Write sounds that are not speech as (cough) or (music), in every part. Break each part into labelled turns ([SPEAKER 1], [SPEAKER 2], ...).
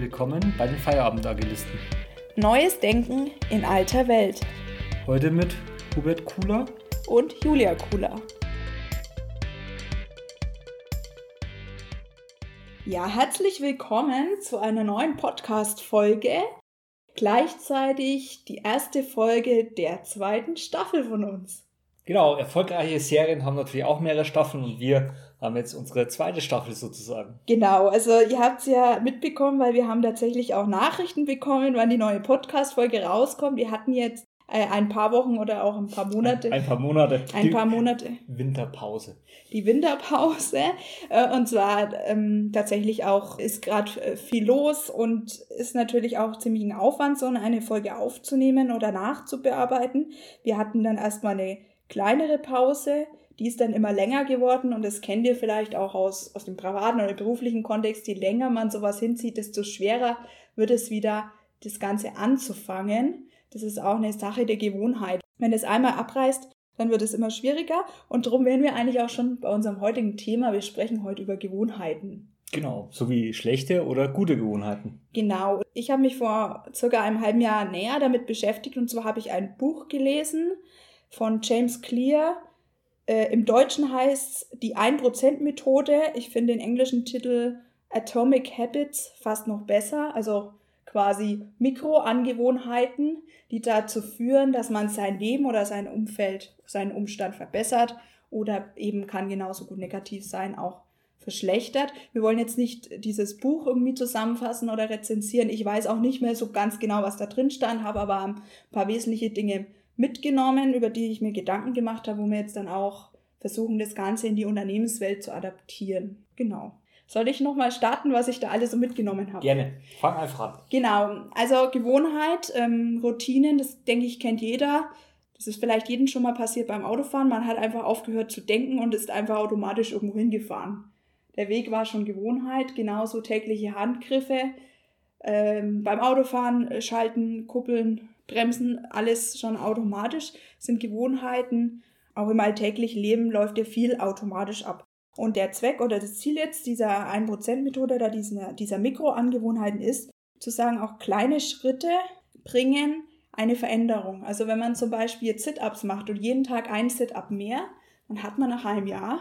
[SPEAKER 1] Willkommen bei den Feierabendagilisten.
[SPEAKER 2] Neues Denken in alter Welt.
[SPEAKER 1] Heute mit Hubert Kuhler
[SPEAKER 2] und Julia Kuhler. Ja, herzlich willkommen zu einer neuen Podcast-Folge. Gleichzeitig die erste Folge der zweiten Staffel von uns.
[SPEAKER 1] Genau, erfolgreiche Serien haben natürlich auch mehrere Staffeln und wir haben jetzt unsere zweite Staffel sozusagen.
[SPEAKER 2] Genau, also ihr habt es ja mitbekommen, weil wir haben tatsächlich auch Nachrichten bekommen, wann die neue Podcast-Folge rauskommt. Wir hatten jetzt äh, ein paar Wochen oder auch ein paar Monate.
[SPEAKER 1] Ein, paar Monate.
[SPEAKER 2] Ein die paar Monate.
[SPEAKER 1] Winterpause.
[SPEAKER 2] Die Winterpause. Äh, und zwar ähm, tatsächlich auch ist gerade äh, viel los und ist natürlich auch ziemlich ein Aufwand, so eine Folge aufzunehmen oder nachzubearbeiten. Wir hatten dann erstmal eine kleinere Pause, die ist dann immer länger geworden und das kennt ihr vielleicht auch aus, aus dem privaten oder beruflichen Kontext. Je länger man sowas hinzieht, desto schwerer wird es wieder, das Ganze anzufangen. Das ist auch eine Sache der Gewohnheit. Wenn es einmal abreißt, dann wird es immer schwieriger und darum wären wir eigentlich auch schon bei unserem heutigen Thema. Wir sprechen heute über Gewohnheiten.
[SPEAKER 1] Genau, so wie schlechte oder gute Gewohnheiten.
[SPEAKER 2] Genau. Ich habe mich vor circa einem halben Jahr näher damit beschäftigt und zwar habe ich ein Buch gelesen, von James Clear. Äh, Im Deutschen heißt es die 1%-Methode. Ich finde den englischen Titel Atomic Habits fast noch besser. Also quasi Mikroangewohnheiten, die dazu führen, dass man sein Leben oder sein Umfeld, seinen Umstand verbessert oder eben kann genauso gut negativ sein, auch verschlechtert. Wir wollen jetzt nicht dieses Buch irgendwie zusammenfassen oder rezensieren. Ich weiß auch nicht mehr so ganz genau, was da drin stand, habe aber ein paar wesentliche Dinge mitgenommen, über die ich mir Gedanken gemacht habe, wo wir jetzt dann auch versuchen, das Ganze in die Unternehmenswelt zu adaptieren. Genau. Soll ich nochmal starten, was ich da alles so mitgenommen habe?
[SPEAKER 1] Gerne. Fang einfach an.
[SPEAKER 2] Genau. Also Gewohnheit, ähm, Routinen, das denke ich, kennt jeder. Das ist vielleicht jedem schon mal passiert beim Autofahren. Man hat einfach aufgehört zu denken und ist einfach automatisch irgendwo hingefahren. Der Weg war schon Gewohnheit, genauso tägliche Handgriffe. Ähm, beim Autofahren schalten, kuppeln, Bremsen, alles schon automatisch, sind Gewohnheiten. Auch im alltäglichen Leben läuft ja viel automatisch ab. Und der Zweck oder das Ziel jetzt dieser 1%-Methode oder dieser, dieser Mikroangewohnheiten ist, zu sagen, auch kleine Schritte bringen eine Veränderung. Also wenn man zum Beispiel Sit-Ups macht und jeden Tag ein Sit-Up mehr, dann hat man nach einem Jahr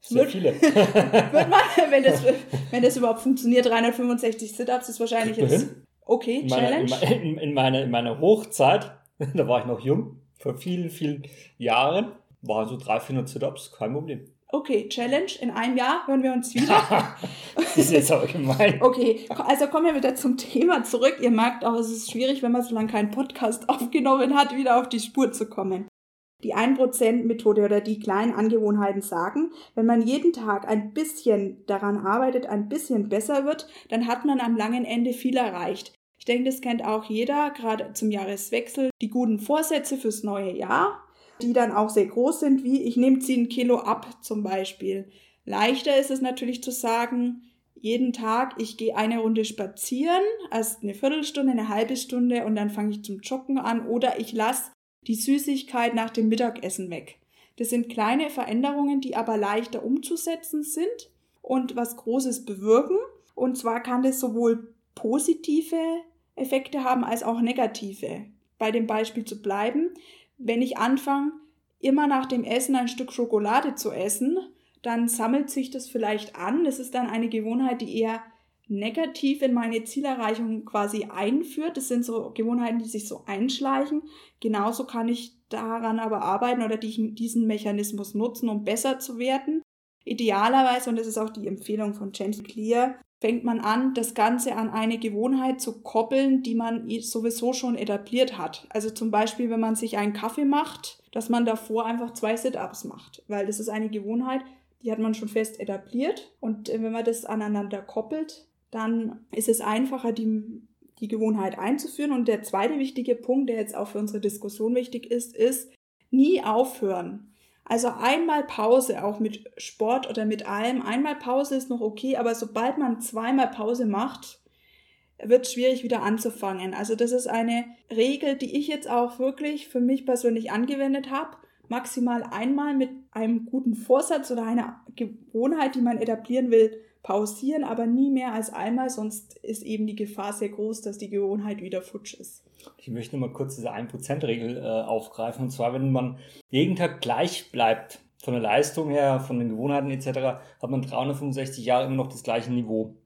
[SPEAKER 1] sehr wird, viele. (laughs)
[SPEAKER 2] wird man, wenn das, wenn das überhaupt funktioniert, 365 Sit-Ups ist wahrscheinlich jetzt Okay,
[SPEAKER 1] in meiner,
[SPEAKER 2] Challenge.
[SPEAKER 1] In, in, meiner, in meiner Hochzeit, (laughs) da war ich noch jung, vor vielen, vielen Jahren, waren so 300, 400 Sit-Ups, kein Problem.
[SPEAKER 2] Okay, Challenge. In einem Jahr hören wir uns wieder. (laughs)
[SPEAKER 1] das ist jetzt aber gemein.
[SPEAKER 2] Okay, also kommen wir wieder zum Thema zurück. Ihr merkt auch, es ist schwierig, wenn man so lange keinen Podcast (laughs) aufgenommen hat, wieder auf die Spur zu kommen. Die 1%-Methode oder die kleinen Angewohnheiten sagen, wenn man jeden Tag ein bisschen daran arbeitet, ein bisschen besser wird, dann hat man am langen Ende viel erreicht. Ich denke, das kennt auch jeder, gerade zum Jahreswechsel, die guten Vorsätze fürs neue Jahr, die dann auch sehr groß sind, wie ich nehme 10 Kilo ab zum Beispiel. Leichter ist es natürlich zu sagen, jeden Tag, ich gehe eine Runde spazieren, erst eine Viertelstunde, eine halbe Stunde und dann fange ich zum Joggen an oder ich lasse die Süßigkeit nach dem Mittagessen weg. Das sind kleine Veränderungen, die aber leichter umzusetzen sind und was Großes bewirken. Und zwar kann das sowohl positive Effekte haben als auch negative. Bei dem Beispiel zu bleiben, wenn ich anfange, immer nach dem Essen ein Stück Schokolade zu essen, dann sammelt sich das vielleicht an. Das ist dann eine Gewohnheit, die eher negativ in meine Zielerreichung quasi einführt. Das sind so Gewohnheiten, die sich so einschleichen. Genauso kann ich daran aber arbeiten oder diesen Mechanismus nutzen, um besser zu werden. Idealerweise, und das ist auch die Empfehlung von James Clear, fängt man an, das Ganze an eine Gewohnheit zu koppeln, die man sowieso schon etabliert hat. Also zum Beispiel, wenn man sich einen Kaffee macht, dass man davor einfach zwei Sit-Ups macht, weil das ist eine Gewohnheit, die hat man schon fest etabliert. Und wenn man das aneinander koppelt, dann ist es einfacher, die, die Gewohnheit einzuführen. Und der zweite wichtige Punkt, der jetzt auch für unsere Diskussion wichtig ist, ist nie aufhören. Also einmal Pause, auch mit Sport oder mit allem. Einmal Pause ist noch okay, aber sobald man zweimal Pause macht, wird es schwierig wieder anzufangen. Also das ist eine Regel, die ich jetzt auch wirklich für mich persönlich angewendet habe. Maximal einmal mit einem guten Vorsatz oder einer Gewohnheit, die man etablieren will, pausieren, aber nie mehr als einmal, sonst ist eben die Gefahr sehr groß, dass die Gewohnheit wieder futsch ist.
[SPEAKER 1] Ich möchte mal kurz diese 1%-Regel äh, aufgreifen. Und zwar, wenn man jeden Tag gleich bleibt, von der Leistung her, von den Gewohnheiten etc., hat man 365 Jahre immer noch das gleiche Niveau.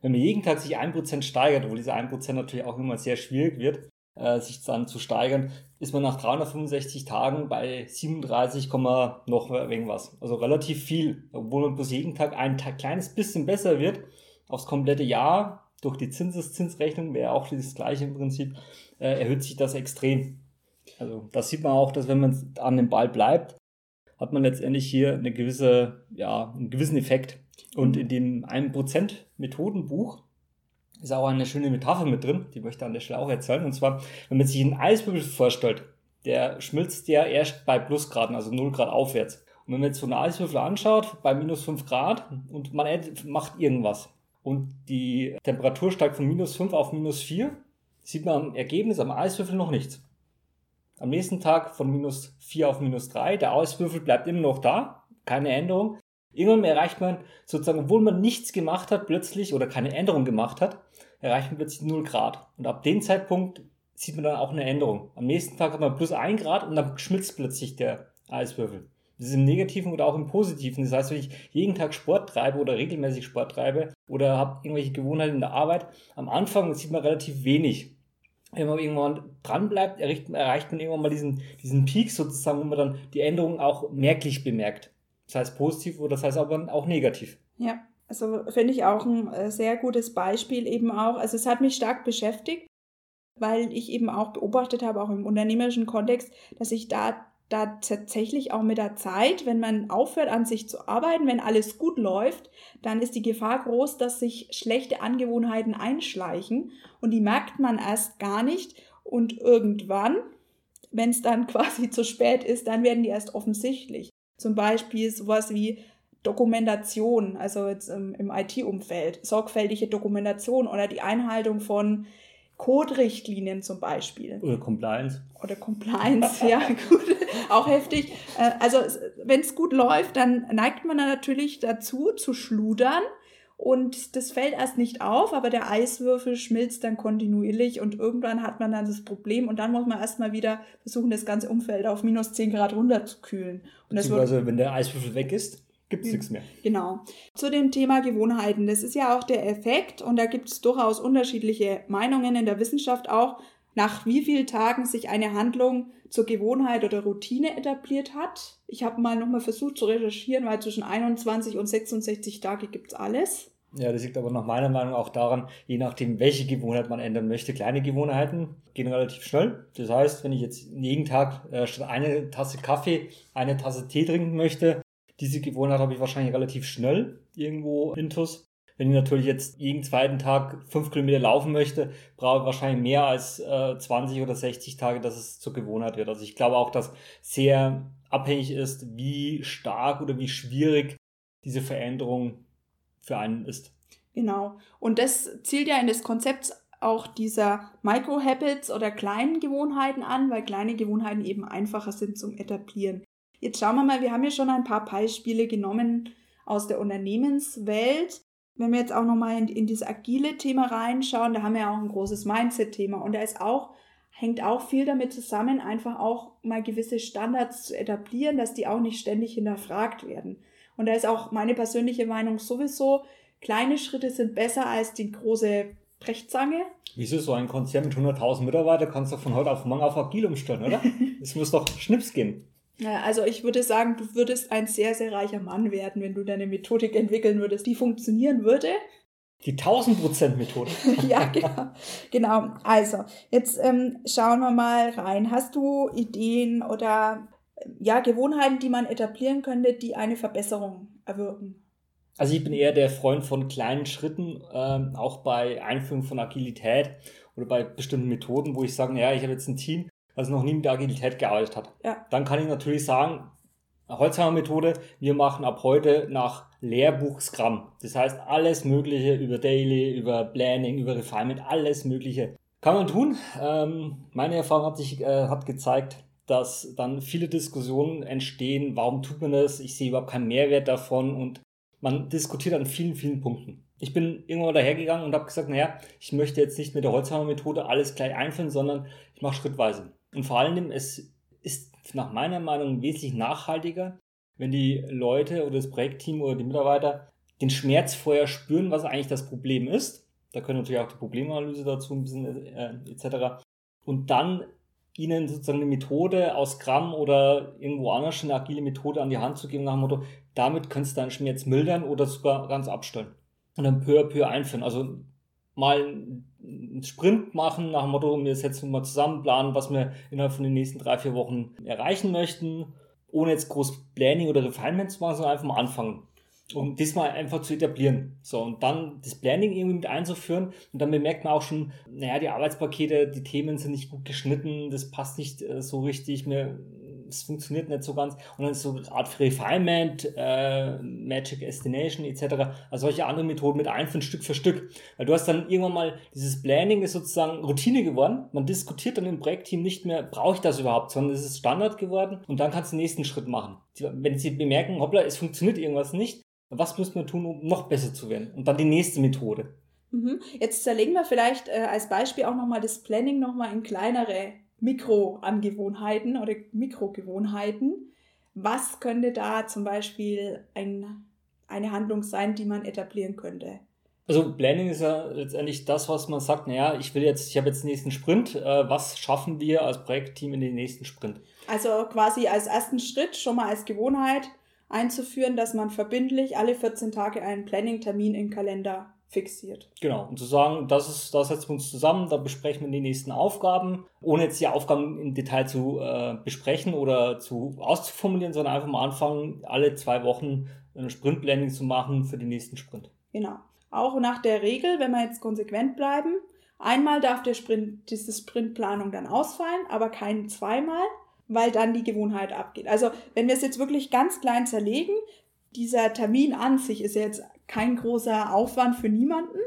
[SPEAKER 1] Wenn man jeden Tag sich 1% steigert, obwohl diese 1% natürlich auch immer sehr schwierig wird, äh, sich dann zu steigern, ist man nach 365 Tagen bei 37, noch irgendwas. Also relativ viel, obwohl man bloß jeden Tag ein kleines bisschen besser wird, aufs komplette Jahr durch die Zinseszinsrechnung wäre auch das gleiche im Prinzip, äh, erhöht sich das extrem. Also das sieht man auch, dass wenn man an dem Ball bleibt, hat man letztendlich hier eine gewisse, ja, einen gewissen Effekt. Und in dem 1% Methodenbuch ist auch eine schöne Metapher mit drin, die möchte ich an der Stelle auch erzählen. Und zwar, wenn man sich einen Eiswürfel vorstellt, der schmilzt ja erst bei Plusgraden, also 0 Grad aufwärts. Und wenn man jetzt so einen Eiswürfel anschaut, bei minus 5 Grad und man macht irgendwas und die Temperatur steigt von minus 5 auf minus 4, sieht man am Ergebnis am Eiswürfel noch nichts. Am nächsten Tag von minus 4 auf minus 3, der Eiswürfel bleibt immer noch da, keine Änderung. Irgendwann erreicht man sozusagen, obwohl man nichts gemacht hat, plötzlich oder keine Änderung gemacht hat, erreicht man plötzlich 0 Grad. Und ab dem Zeitpunkt sieht man dann auch eine Änderung. Am nächsten Tag hat man plus 1 Grad und dann schmilzt plötzlich der Eiswürfel. Das ist im Negativen oder auch im Positiven. Das heißt, wenn ich jeden Tag Sport treibe oder regelmäßig Sport treibe oder habe irgendwelche Gewohnheiten in der Arbeit, am Anfang sieht man relativ wenig. Wenn man irgendwann dran bleibt, erreicht, man irgendwann mal diesen, diesen Peak sozusagen, wo man dann die Änderungen auch merklich bemerkt. Das heißt positiv oder das heißt aber auch negativ.
[SPEAKER 2] Ja, also finde ich auch ein äh, sehr gutes Beispiel eben auch. Also es hat mich stark beschäftigt, weil ich eben auch beobachtet habe, auch im unternehmerischen Kontext, dass ich da da tatsächlich auch mit der Zeit, wenn man aufhört an sich zu arbeiten, wenn alles gut läuft, dann ist die Gefahr groß, dass sich schlechte Angewohnheiten einschleichen und die merkt man erst gar nicht und irgendwann, wenn es dann (laughs) quasi zu spät ist, dann werden die erst offensichtlich. Zum Beispiel sowas wie Dokumentation, also jetzt im, im IT-Umfeld, sorgfältige Dokumentation oder die Einhaltung von Code-Richtlinien zum Beispiel.
[SPEAKER 1] Oder Compliance.
[SPEAKER 2] Oder Compliance, ja, (laughs) gut, auch heftig. Äh, also wenn es gut läuft, dann neigt man natürlich dazu zu schludern und das fällt erst nicht auf, aber der Eiswürfel schmilzt dann kontinuierlich und irgendwann hat man dann das Problem und dann muss man erstmal wieder versuchen, das ganze Umfeld auf minus 10 Grad runterzukühlen.
[SPEAKER 1] Und Beziehungsweise, wenn der Eiswürfel weg ist, gibt es nichts mehr.
[SPEAKER 2] Genau. Zu dem Thema Gewohnheiten. Das ist ja auch der Effekt und da gibt es durchaus unterschiedliche Meinungen in der Wissenschaft auch, nach wie vielen Tagen sich eine Handlung zur Gewohnheit oder Routine etabliert hat. Ich habe mal nochmal versucht zu recherchieren, weil zwischen 21 und 66 Tage gibt es alles.
[SPEAKER 1] Ja, das liegt aber nach meiner Meinung auch daran, je nachdem, welche Gewohnheit man ändern möchte. Kleine Gewohnheiten gehen relativ schnell. Das heißt, wenn ich jetzt jeden Tag äh, statt eine Tasse Kaffee eine Tasse Tee trinken möchte, diese Gewohnheit habe ich wahrscheinlich relativ schnell irgendwo intus. Wenn ich natürlich jetzt jeden zweiten Tag fünf Kilometer laufen möchte, brauche ich wahrscheinlich mehr als äh, 20 oder 60 Tage, dass es zur Gewohnheit wird. Also ich glaube auch, dass sehr abhängig ist, wie stark oder wie schwierig diese Veränderung für einen ist.
[SPEAKER 2] Genau. Und das zielt ja in das Konzept auch dieser Micro-Habits oder kleinen Gewohnheiten an, weil kleine Gewohnheiten eben einfacher sind zum Etablieren. Jetzt schauen wir mal, wir haben ja schon ein paar Beispiele genommen aus der Unternehmenswelt. Wenn wir jetzt auch nochmal in, in dieses agile Thema reinschauen, da haben wir ja auch ein großes Mindset-Thema und da ist auch, hängt auch viel damit zusammen, einfach auch mal gewisse Standards zu etablieren, dass die auch nicht ständig hinterfragt werden. Und da ist auch meine persönliche Meinung sowieso, kleine Schritte sind besser als die große Brechzange.
[SPEAKER 1] Wieso so ein Konzern mit 100.000 Mitarbeitern kannst du von heute auf morgen auf agil umstellen, oder? (laughs) Es muss doch Schnips gehen.
[SPEAKER 2] Also ich würde sagen, du würdest ein sehr, sehr reicher Mann werden, wenn du deine Methodik entwickeln würdest, die funktionieren würde.
[SPEAKER 1] Die 1000% Methode. (laughs)
[SPEAKER 2] ja, genau. genau. Also, jetzt ähm, schauen wir mal rein. Hast du Ideen oder ja, Gewohnheiten, die man etablieren könnte, die eine Verbesserung erwirken?
[SPEAKER 1] Also ich bin eher der Freund von kleinen Schritten, ähm, auch bei Einführung von Agilität oder bei bestimmten Methoden, wo ich sage, ja, ich habe jetzt ein Team, also noch nie mit Agilität gearbeitet hat.
[SPEAKER 2] Ja.
[SPEAKER 1] Dann kann ich natürlich sagen, Holzhammer-Methode, wir machen ab heute nach Lehrbuch Scrum. Das heißt, alles Mögliche über Daily, über Planning, über Refinement, alles Mögliche kann man tun. Ähm, meine Erfahrung hat sich äh, hat gezeigt, dass dann viele Diskussionen entstehen, warum tut man das? Ich sehe überhaupt keinen Mehrwert davon und man diskutiert an vielen, vielen Punkten. Ich bin irgendwann dahergegangen und habe gesagt, naja, ich möchte jetzt nicht mit der Holzhammer-Methode alles gleich einführen, sondern ich mache schrittweise. Und vor allem, es ist nach meiner Meinung wesentlich nachhaltiger, wenn die Leute oder das Projektteam oder die Mitarbeiter den Schmerz vorher spüren, was eigentlich das Problem ist. Da können natürlich auch die Problemanalyse dazu ein bisschen äh, etc. Und dann ihnen sozusagen eine Methode aus Gramm oder irgendwo anders eine agile Methode an die Hand zu geben nach dem Motto, damit kannst du deinen Schmerz mildern oder sogar ganz abstellen. Und dann peu à peu einführen. Also mal einen Sprint machen nach dem Motto, wir setzen mal zusammen, planen, was wir innerhalb von den nächsten drei, vier Wochen erreichen möchten, ohne jetzt groß Planning oder Refinement zu machen, sondern einfach mal anfangen um diesmal einfach zu etablieren. So, und dann das Planning irgendwie mit einzuführen. Und dann bemerkt man auch schon, naja, die Arbeitspakete, die Themen sind nicht gut geschnitten, das passt nicht äh, so richtig, mir, es funktioniert nicht so ganz. Und dann ist so eine Art Refinement, äh, Magic Destination etc. Also solche andere Methoden mit einführen, Stück für Stück. Weil du hast dann irgendwann mal, dieses Planning ist sozusagen Routine geworden. Man diskutiert dann im Projektteam nicht mehr, brauche ich das überhaupt, sondern es ist Standard geworden. Und dann kannst du den nächsten Schritt machen. Wenn sie bemerken, hoppla, es funktioniert irgendwas nicht, was müssen wir tun, um noch besser zu werden? Und dann die nächste Methode.
[SPEAKER 2] Mhm. Jetzt zerlegen wir vielleicht äh, als Beispiel auch nochmal das Planning nochmal in kleinere Mikroangewohnheiten oder Mikrogewohnheiten. Was könnte da zum Beispiel ein, eine Handlung sein, die man etablieren könnte?
[SPEAKER 1] Also Planning ist ja letztendlich das, was man sagt, naja, ich will jetzt, ich habe jetzt den nächsten Sprint, äh, was schaffen wir als Projektteam in den nächsten Sprint?
[SPEAKER 2] Also quasi als ersten Schritt schon mal als Gewohnheit einzuführen, dass man verbindlich alle 14 Tage einen Planning-Termin im Kalender fixiert.
[SPEAKER 1] Genau, und zu sagen, das ist, da setzen wir uns zusammen, da besprechen wir die nächsten Aufgaben, ohne jetzt die Aufgaben im Detail zu äh, besprechen oder zu auszuformulieren, sondern einfach mal anfangen, alle zwei Wochen ein Sprint-Planning zu machen für den nächsten Sprint.
[SPEAKER 2] Genau. Auch nach der Regel, wenn wir jetzt konsequent bleiben, einmal darf der Sprint, diese Sprintplanung dann ausfallen, aber kein zweimal weil dann die Gewohnheit abgeht. Also wenn wir es jetzt wirklich ganz klein zerlegen, dieser Termin an sich ist jetzt kein großer Aufwand für niemanden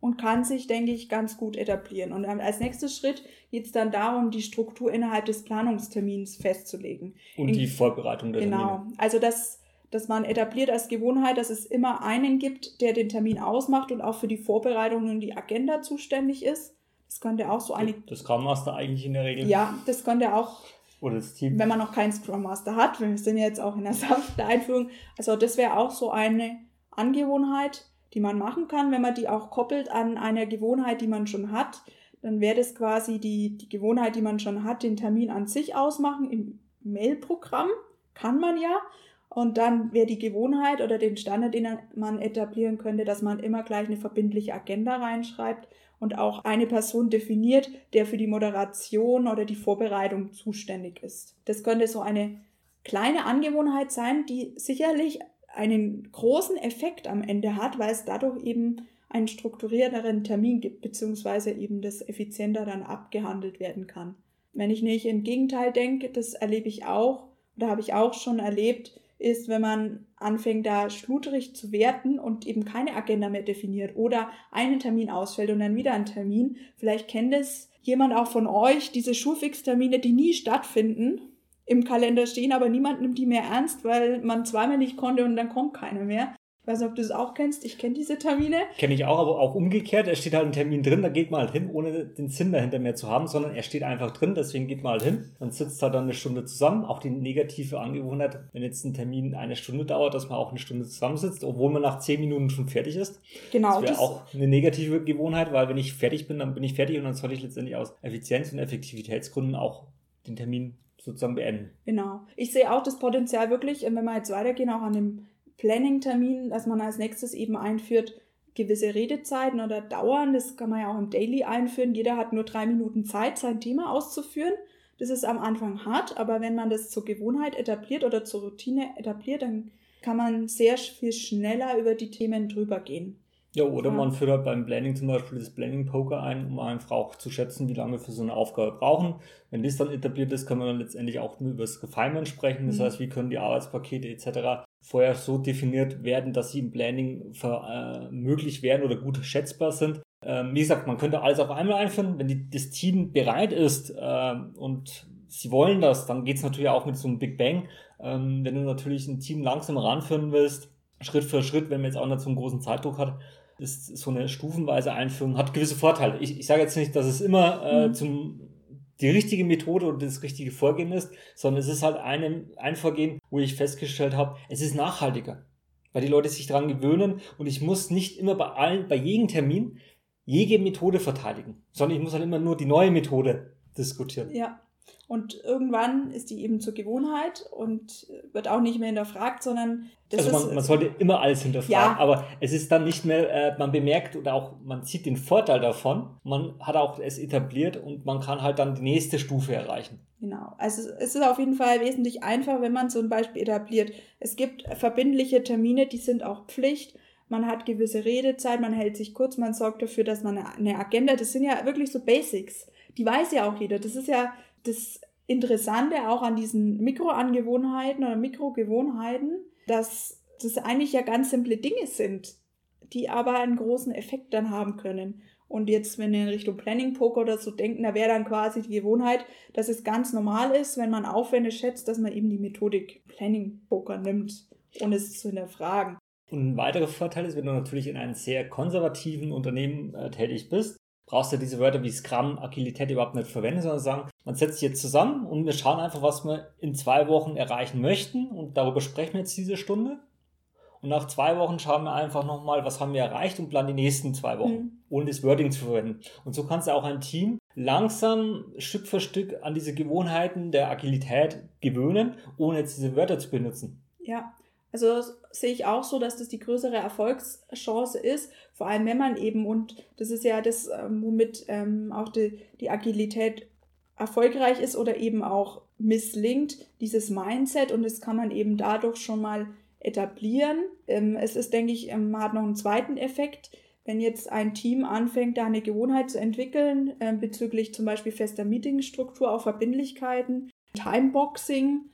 [SPEAKER 2] und kann sich, denke ich, ganz gut etablieren. Und als nächster Schritt geht es dann darum, die Struktur innerhalb des Planungstermins festzulegen.
[SPEAKER 1] Und In, die Vorbereitung
[SPEAKER 2] der Genau. Termine. Also dass, dass man etabliert als Gewohnheit, dass es immer einen gibt, der den Termin ausmacht und auch für die Vorbereitung und die Agenda zuständig ist. Das könnte auch so eine.
[SPEAKER 1] Das Scrum Master eigentlich in der Regel.
[SPEAKER 2] Ja, das könnte auch oder das Team. Wenn man noch keinen Scrum Master hat, wir sind ja jetzt auch in der sanften Einführung. Also das wäre auch so eine Angewohnheit, die man machen kann, wenn man die auch koppelt an eine Gewohnheit, die man schon hat. Dann wäre das quasi die, die Gewohnheit, die man schon hat, den Termin an sich ausmachen im Mail-Programm. Kann man ja. Und dann wäre die Gewohnheit oder den Standard, den man etablieren könnte, dass man immer gleich eine verbindliche Agenda reinschreibt und auch eine Person definiert, der für die Moderation oder die Vorbereitung zuständig ist. Das könnte so eine kleine Angewohnheit sein, die sicherlich einen großen Effekt am Ende hat, weil es dadurch eben einen strukturierteren Termin gibt, beziehungsweise eben das effizienter dann abgehandelt werden kann. Wenn ich nicht im Gegenteil denke, das erlebe ich auch, oder habe ich auch schon erlebt, ist, wenn man anfängt, da schludrig zu werten und eben keine Agenda mehr definiert oder einen Termin ausfällt und dann wieder ein Termin. Vielleicht kennt es jemand auch von euch, diese Schulfix-Termine, die nie stattfinden, im Kalender stehen, aber niemand nimmt die mehr ernst, weil man zweimal nicht konnte und dann kommt keiner mehr. Ich weiß nicht, ob du es auch kennst. Ich kenne diese Termine.
[SPEAKER 1] Kenne ich auch, aber auch umgekehrt. Es steht halt ein Termin drin, da geht man halt hin, ohne den Sinn dahinter mehr zu haben, sondern er steht einfach drin, deswegen geht man halt hin. Man sitzt halt dann eine Stunde zusammen. Auch die negative Angewohnheit, wenn jetzt ein Termin eine Stunde dauert, dass man auch eine Stunde zusammensitzt, obwohl man nach zehn Minuten schon fertig ist. Genau. Das wäre auch eine negative Gewohnheit, weil wenn ich fertig bin, dann bin ich fertig und dann sollte ich letztendlich aus Effizienz- und Effektivitätsgründen auch den Termin sozusagen beenden.
[SPEAKER 2] Genau. Ich sehe auch das Potenzial wirklich, wenn wir jetzt weitergehen, auch an dem Planning-Termin, dass man als nächstes eben einführt, gewisse Redezeiten oder Dauern. Das kann man ja auch im Daily einführen. Jeder hat nur drei Minuten Zeit, sein Thema auszuführen. Das ist am Anfang hart, aber wenn man das zur Gewohnheit etabliert oder zur Routine etabliert, dann kann man sehr viel schneller über die Themen drüber gehen.
[SPEAKER 1] Ja, oder ja. man führt halt beim Planning zum Beispiel das Planning Poker ein, um einfach auch zu schätzen, wie lange wir für so eine Aufgabe brauchen. Wenn das dann etabliert ist, können wir dann letztendlich auch nur über das Refinement sprechen. Das mhm. heißt, wie können die Arbeitspakete etc. vorher so definiert werden, dass sie im Planning für, äh, möglich werden oder gut schätzbar sind. Ähm, wie gesagt, man könnte alles auf einmal einführen. Wenn die, das Team bereit ist äh, und sie wollen das, dann geht es natürlich auch mit so einem Big Bang. Ähm, wenn du natürlich ein Team langsam ranführen willst, Schritt für Schritt, wenn man jetzt auch nicht so einen großen Zeitdruck hat, ist so eine stufenweise Einführung, hat gewisse Vorteile. Ich, ich sage jetzt nicht, dass es immer äh, mhm. zum die richtige Methode und das richtige Vorgehen ist, sondern es ist halt ein, ein Vorgehen, wo ich festgestellt habe, es ist nachhaltiger, weil die Leute sich daran gewöhnen und ich muss nicht immer bei allen, bei jedem Termin jede Methode verteidigen, sondern ich muss halt immer nur die neue Methode diskutieren.
[SPEAKER 2] Ja. Und irgendwann ist die eben zur Gewohnheit und wird auch nicht mehr hinterfragt, sondern
[SPEAKER 1] das also man, ist, man sollte immer alles hinterfragen, ja. aber es ist dann nicht mehr, äh, man bemerkt oder auch man sieht den Vorteil davon, man hat auch es etabliert und man kann halt dann die nächste Stufe erreichen.
[SPEAKER 2] Genau, also es ist auf jeden Fall wesentlich einfacher, wenn man so ein Beispiel etabliert. Es gibt verbindliche Termine, die sind auch Pflicht man hat gewisse Redezeit, man hält sich kurz, man sorgt dafür, dass man eine Agenda, das sind ja wirklich so Basics. Die weiß ja auch jeder. Das ist ja das Interessante auch an diesen Mikroangewohnheiten oder Mikrogewohnheiten, dass das eigentlich ja ganz simple Dinge sind, die aber einen großen Effekt dann haben können. Und jetzt, wenn wir in Richtung Planning Poker oder so denken, da wäre dann quasi die Gewohnheit, dass es ganz normal ist, wenn man Aufwände schätzt, dass man eben die Methodik Planning Poker nimmt, ohne es zu hinterfragen.
[SPEAKER 1] Und ein weiterer Vorteil ist, wenn du natürlich in einem sehr konservativen Unternehmen äh, tätig bist, brauchst du diese Wörter wie Scrum, Agilität überhaupt nicht verwenden, sondern sagen, man setzt sich jetzt zusammen und wir schauen einfach, was wir in zwei Wochen erreichen möchten und darüber sprechen wir jetzt diese Stunde. Und nach zwei Wochen schauen wir einfach nochmal, was haben wir erreicht und planen die nächsten zwei Wochen, mhm. ohne das Wording zu verwenden. Und so kannst du auch ein Team langsam Stück für Stück an diese Gewohnheiten der Agilität gewöhnen, ohne jetzt diese Wörter zu benutzen.
[SPEAKER 2] Ja, also sehe ich auch so, dass das die größere Erfolgschance ist, vor allem wenn man eben, und das ist ja das, ähm, womit ähm, auch die, die Agilität erfolgreich ist oder eben auch misslingt, dieses Mindset und das kann man eben dadurch schon mal etablieren. Ähm, es ist, denke ich, ähm, man hat noch einen zweiten Effekt. Wenn jetzt ein Team anfängt, da eine Gewohnheit zu entwickeln, bezüglich zum Beispiel fester Meetingstruktur, auch Verbindlichkeiten, Timeboxing,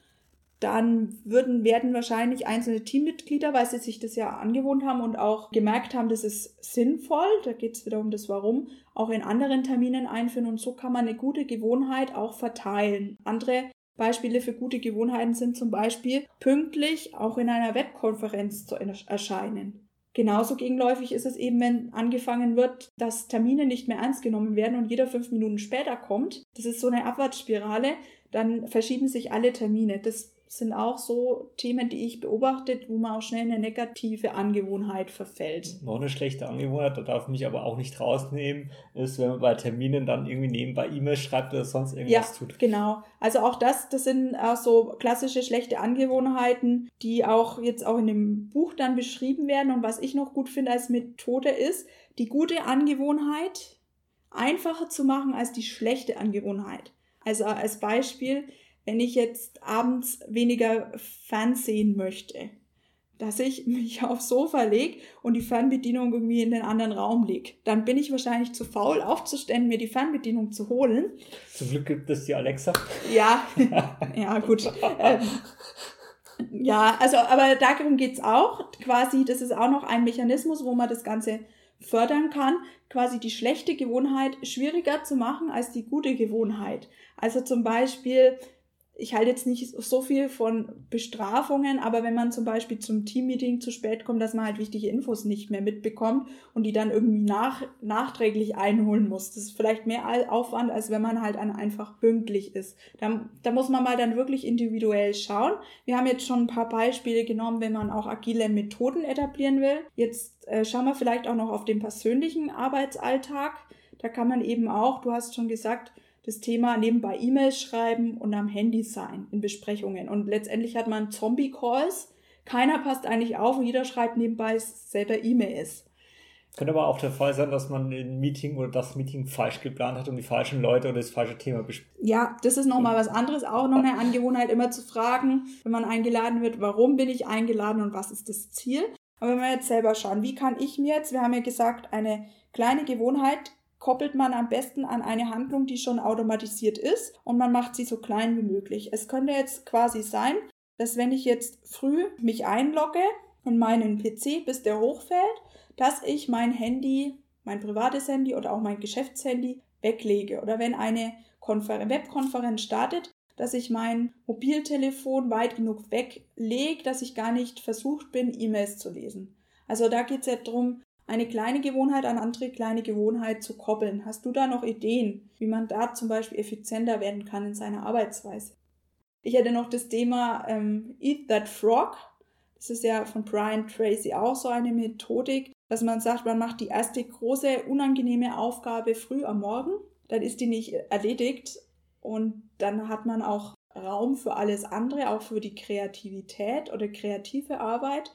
[SPEAKER 2] dann würden, werden wahrscheinlich einzelne Teammitglieder, weil sie sich das ja angewohnt haben und auch gemerkt haben, das ist sinnvoll, da geht es wieder um das Warum, auch in anderen Terminen einführen und so kann man eine gute Gewohnheit auch verteilen. Andere Beispiele für gute Gewohnheiten sind zum Beispiel pünktlich auch in einer Webkonferenz zu erscheinen. Genauso gegenläufig ist es eben, wenn angefangen wird, dass Termine nicht mehr ernst genommen werden und jeder fünf Minuten später kommt. Das ist so eine Abwärtsspirale. Dann verschieben sich alle Termine. Das sind auch so Themen, die ich beobachte, wo man auch schnell in eine negative Angewohnheit verfällt.
[SPEAKER 1] Noch eine schlechte Angewohnheit, da darf mich aber auch nicht rausnehmen, ist, wenn man bei Terminen dann irgendwie nebenbei E-Mails schreibt oder sonst irgendwas
[SPEAKER 2] ja, tut. Genau. Also auch das, das sind auch so klassische schlechte Angewohnheiten, die auch jetzt auch in dem Buch dann beschrieben werden. Und was ich noch gut finde als Methode ist, die gute Angewohnheit einfacher zu machen als die schlechte Angewohnheit. Also als Beispiel, wenn ich jetzt abends weniger Fernsehen möchte, dass ich (laughs) mich aufs Sofa lege und die Fernbedienung irgendwie in den anderen Raum lege. Dann bin ich wahrscheinlich zu faul, aufzustehen, mir die Fernbedienung zu holen.
[SPEAKER 1] Zum Glück gibt es die Alexa.
[SPEAKER 2] Ja, (laughs) ja, gut. Ähm, ja, also, aber darum geht's auch. Quasi, das ist auch noch ein Mechanismus, wo man das Ganze fördern kann, quasi die schlechte Gewohnheit schwieriger zu machen als die gute Gewohnheit. Also zum Beispiel, ich halte jetzt nicht so viel von Bestrafungen, aber wenn man zum Beispiel zum Teammeeting zu spät kommt, dass man halt wichtige Infos nicht mehr mitbekommt und die dann irgendwie nach, nachträglich einholen muss. Das ist vielleicht mehr Aufwand, als wenn man halt einfach pünktlich ist. Da, da muss man mal dann wirklich individuell schauen. Wir haben jetzt schon ein paar Beispiele genommen, wenn man auch agile Methoden etablieren will. Jetzt äh, schauen wir vielleicht auch noch auf den persönlichen Arbeitsalltag. Da kann man eben auch, du hast schon gesagt, das Thema nebenbei E-Mails schreiben und am Handy sein in Besprechungen. Und letztendlich hat man Zombie-Calls. Keiner passt eigentlich auf und jeder schreibt nebenbei selber E-Mails.
[SPEAKER 1] Könnte aber auch der Fall sein, dass man ein Meeting oder das Meeting falsch geplant hat und die falschen Leute oder das falsche Thema bespricht.
[SPEAKER 2] Ja, das ist nochmal was anderes. Auch noch eine Angewohnheit, immer zu fragen, wenn man eingeladen wird, warum bin ich eingeladen und was ist das Ziel. Aber wenn wir jetzt selber schauen, wie kann ich mir jetzt, wir haben ja gesagt, eine kleine Gewohnheit koppelt man am besten an eine Handlung, die schon automatisiert ist und man macht sie so klein wie möglich. Es könnte jetzt quasi sein, dass wenn ich jetzt früh mich einlogge in meinen PC, bis der hochfällt, dass ich mein Handy, mein privates Handy oder auch mein Geschäftshandy weglege. Oder wenn eine Konfer Webkonferenz startet, dass ich mein Mobiltelefon weit genug weglege, dass ich gar nicht versucht bin, E-Mails zu lesen. Also da geht es ja darum, eine kleine Gewohnheit an andere kleine Gewohnheit zu koppeln. Hast du da noch Ideen, wie man da zum Beispiel effizienter werden kann in seiner Arbeitsweise? Ich hätte noch das Thema ähm, Eat That Frog. Das ist ja von Brian Tracy auch so eine Methodik, dass man sagt, man macht die erste große, unangenehme Aufgabe früh am Morgen, dann ist die nicht erledigt und dann hat man auch Raum für alles andere, auch für die Kreativität oder kreative Arbeit.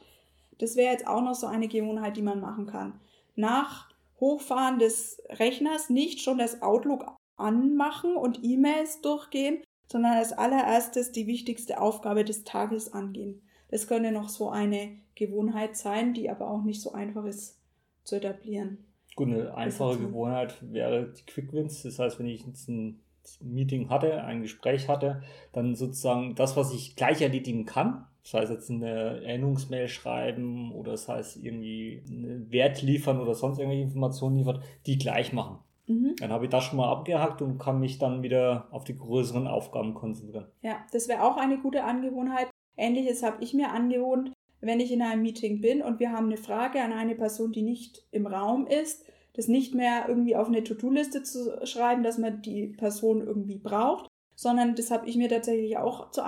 [SPEAKER 2] Das wäre jetzt auch noch so eine Gewohnheit, die man machen kann. Nach Hochfahren des Rechners nicht schon das Outlook anmachen und E-Mails durchgehen, sondern als allererstes die wichtigste Aufgabe des Tages angehen. Das könnte noch so eine Gewohnheit sein, die aber auch nicht so einfach ist zu etablieren.
[SPEAKER 1] Gut, eine einfache Gewohnheit wäre die Quick Wins. Das heißt, wenn ich jetzt ein Meeting hatte, ein Gespräch hatte, dann sozusagen das, was ich gleich erledigen kann, das heißt jetzt eine Erinnerungsmail schreiben oder das heißt irgendwie einen Wert liefern oder sonst irgendwelche Informationen liefert, die gleich machen. Mhm. Dann habe ich das schon mal abgehakt und kann mich dann wieder auf die größeren Aufgaben konzentrieren.
[SPEAKER 2] Ja, das wäre auch eine gute Angewohnheit. Ähnliches habe ich mir angewohnt, wenn ich in einem Meeting bin und wir haben eine Frage an eine Person, die nicht im Raum ist, das nicht mehr irgendwie auf eine To-Do-Liste zu schreiben, dass man die Person irgendwie braucht, sondern das habe ich mir tatsächlich auch zur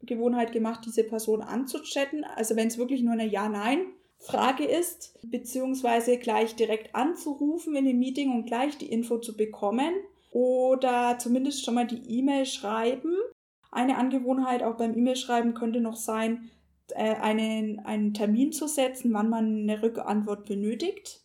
[SPEAKER 2] Angewohnheit gemacht, diese Person anzuchatten. Also wenn es wirklich nur eine Ja-Nein-Frage ist, beziehungsweise gleich direkt anzurufen in dem Meeting und gleich die Info zu bekommen oder zumindest schon mal die E-Mail schreiben. Eine Angewohnheit auch beim E-Mail-Schreiben könnte noch sein, äh, einen, einen Termin zu setzen, wann man eine Rückantwort benötigt.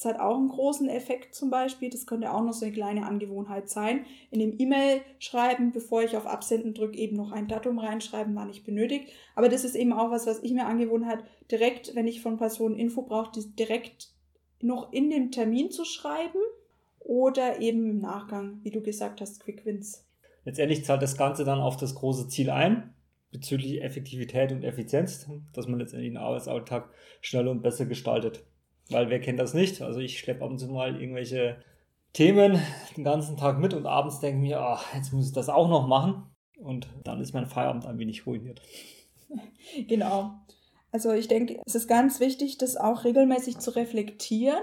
[SPEAKER 2] Das hat auch einen großen Effekt zum Beispiel. Das könnte auch noch so eine kleine Angewohnheit sein. In dem E-Mail schreiben, bevor ich auf Absenden drücke, eben noch ein Datum reinschreiben, wann ich benötigt. Aber das ist eben auch was, was ich mir angewohnt habe, direkt, wenn ich von Personen Info brauche, direkt noch in dem Termin zu schreiben oder eben im Nachgang, wie du gesagt hast, Quick Wins.
[SPEAKER 1] Letztendlich zahlt das Ganze dann auf das große Ziel ein bezüglich Effektivität und Effizienz, dass man letztendlich den Arbeitsalltag schneller und besser gestaltet. Weil wer kennt das nicht? Also ich schleppe ab und zu mal irgendwelche Themen den ganzen Tag mit und abends denke ich mir, ach, jetzt muss ich das auch noch machen. Und dann ist mein Feierabend ein wenig ruiniert. (laughs)
[SPEAKER 2] Genau. Also ich denke, es ist ganz wichtig, das auch regelmäßig zu reflektieren.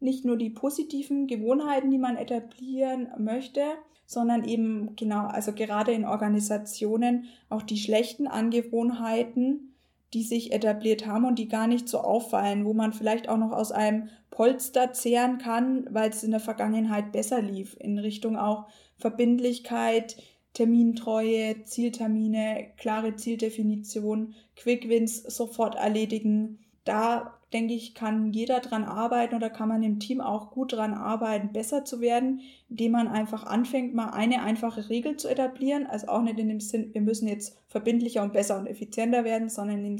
[SPEAKER 2] Nicht nur die positiven Gewohnheiten, die man etablieren möchte, sondern eben genau, also gerade in Organisationen auch die schlechten Angewohnheiten, die sich etabliert haben und die gar nicht so auffallen, wo man vielleicht auch noch aus einem Polster zehren kann, weil es in der Vergangenheit besser lief, in Richtung auch Verbindlichkeit, Termintreue, Zieltermine, klare Zieldefinition, Quick-Wins sofort erledigen. Da denke ich, kann jeder dran arbeiten oder kann man im Team auch gut dran arbeiten, besser zu werden, indem man einfach anfängt, mal eine einfache Regel zu etablieren. Also auch nicht in dem Sinn, wir müssen jetzt verbindlicher und besser und effizienter werden, sondern im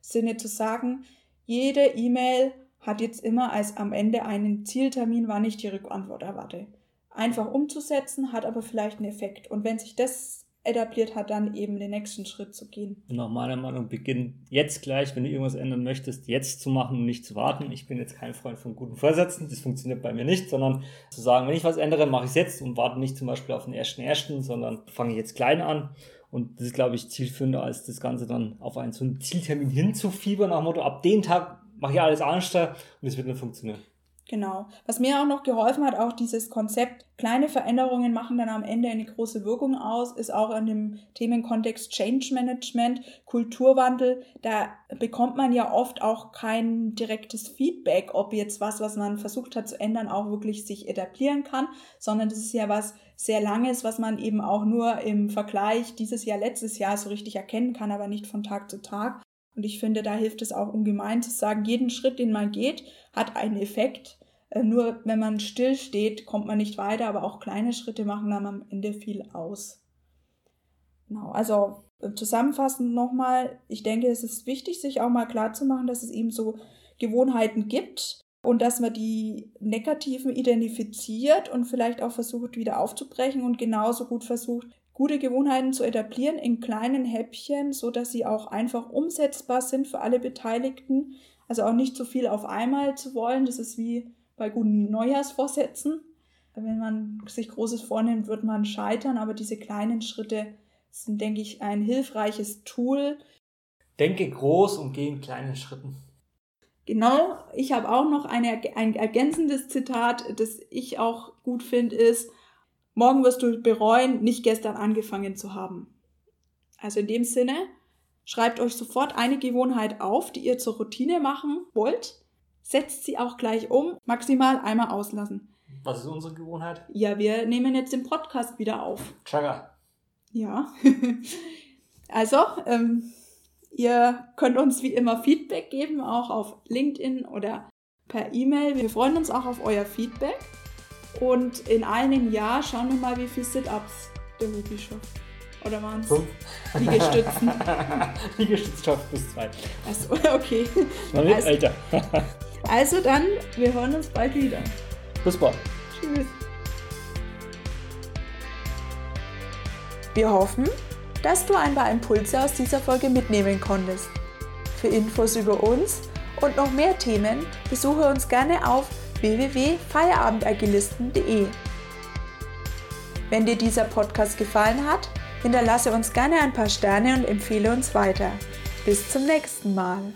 [SPEAKER 2] Sinne zu sagen, jede E-Mail hat jetzt immer als am Ende einen Zieltermin, wann ich die Rückantwort erwarte. Einfach umzusetzen, hat aber vielleicht einen Effekt. Und wenn sich das etabliert hat, dann eben den nächsten Schritt zu gehen.
[SPEAKER 1] Nach meiner Meinung beginn jetzt gleich, wenn du irgendwas ändern möchtest, jetzt zu machen und nicht zu warten. Ich bin jetzt kein Freund von guten Vorsätzen, das funktioniert bei mir nicht, sondern zu sagen, wenn ich was ändere, mache ich es jetzt und warte nicht zum Beispiel auf den ersten ersten, sondern fange jetzt klein an. Und das ist, glaube ich, zielführender, als das Ganze dann auf einen so einen Zieltermin hinzufiebern, nach dem Motto, ab dem Tag mache ich alles anders und es wird nicht funktionieren.
[SPEAKER 2] Genau. Was mir auch noch geholfen hat, auch dieses Konzept, kleine Veränderungen machen dann am Ende eine große Wirkung aus, ist auch in dem Themenkontext Change Management, Kulturwandel. Da bekommt man ja oft auch kein direktes Feedback, ob jetzt was, was man versucht hat zu ändern, auch wirklich sich etablieren kann, sondern das ist ja was sehr Langes, was man eben auch nur im Vergleich dieses Jahr, letztes Jahr so richtig erkennen kann, aber nicht von Tag zu Tag. Und ich finde, da hilft es auch ungemein zu sagen, jeden Schritt, den man geht, hat einen Effekt. Äh, nur wenn man still steht, kommt man nicht weiter, aber auch kleine Schritte machen dann am Ende viel aus. Genau, also äh, zusammenfassend nochmal, ich denke, es ist wichtig, sich auch mal klar zu machen, dass es eben so Gewohnheiten gibt und dass man die negativen identifiziert und vielleicht auch versucht, wieder aufzubrechen und genauso gut versucht, gute Gewohnheiten zu etablieren in kleinen Häppchen, so dass sie auch einfach umsetzbar sind für alle Beteiligten. Also auch nicht zu viel auf einmal zu wollen. Das ist wie bei guten Neujahrsvorsätzen. Wenn man sich Großes vornimmt, wird man scheitern, aber diese kleinen Schritte ist, denke ich, ein hilfreiches Tool.
[SPEAKER 1] Denke groß und geh in kleinen Schritten.
[SPEAKER 2] Genau, ich habe auch noch eine, ein ergänzendes Zitat, das ich auch gut finde, ist, morgen wirst du bereuen, nicht gestern angefangen zu haben. Also in dem Sinne, schreibt euch sofort eine Gewohnheit auf, die ihr zur Routine machen wollt, setzt sie auch gleich um, maximal einmal auslassen.
[SPEAKER 1] Was ist unsere Gewohnheit?
[SPEAKER 2] Ja, wir nehmen jetzt den Podcast wieder auf.
[SPEAKER 1] Chaga.
[SPEAKER 2] Ja. (laughs) also, ähm, Ihr könnt uns wie immer Feedback geben, auch auf LinkedIn oder per E-Mail. Wir freuen uns auch auf euer Feedback. Und in einem Jahr schauen wir mal, wie viele Sit-Ups der Ruby schafft. Oder waren es Liegestützen?
[SPEAKER 1] Liegestütz (laughs) schafft bis zwei.
[SPEAKER 2] Achso, okay.
[SPEAKER 1] Man wird also, älter. (laughs)
[SPEAKER 2] also dann, wir hören uns bald wieder.
[SPEAKER 1] Bis bald.
[SPEAKER 2] Tschüss. Wir hoffen, dass du ein paar Impulse aus dieser Folge mitnehmen konntest. Für Infos über uns und noch mehr Themen besuche uns gerne auf www.feierabendagilisten.de. Wenn dir dieser Podcast gefallen hat, hinterlasse uns gerne ein paar Sterne und empfehle uns weiter. Bis zum nächsten Mal.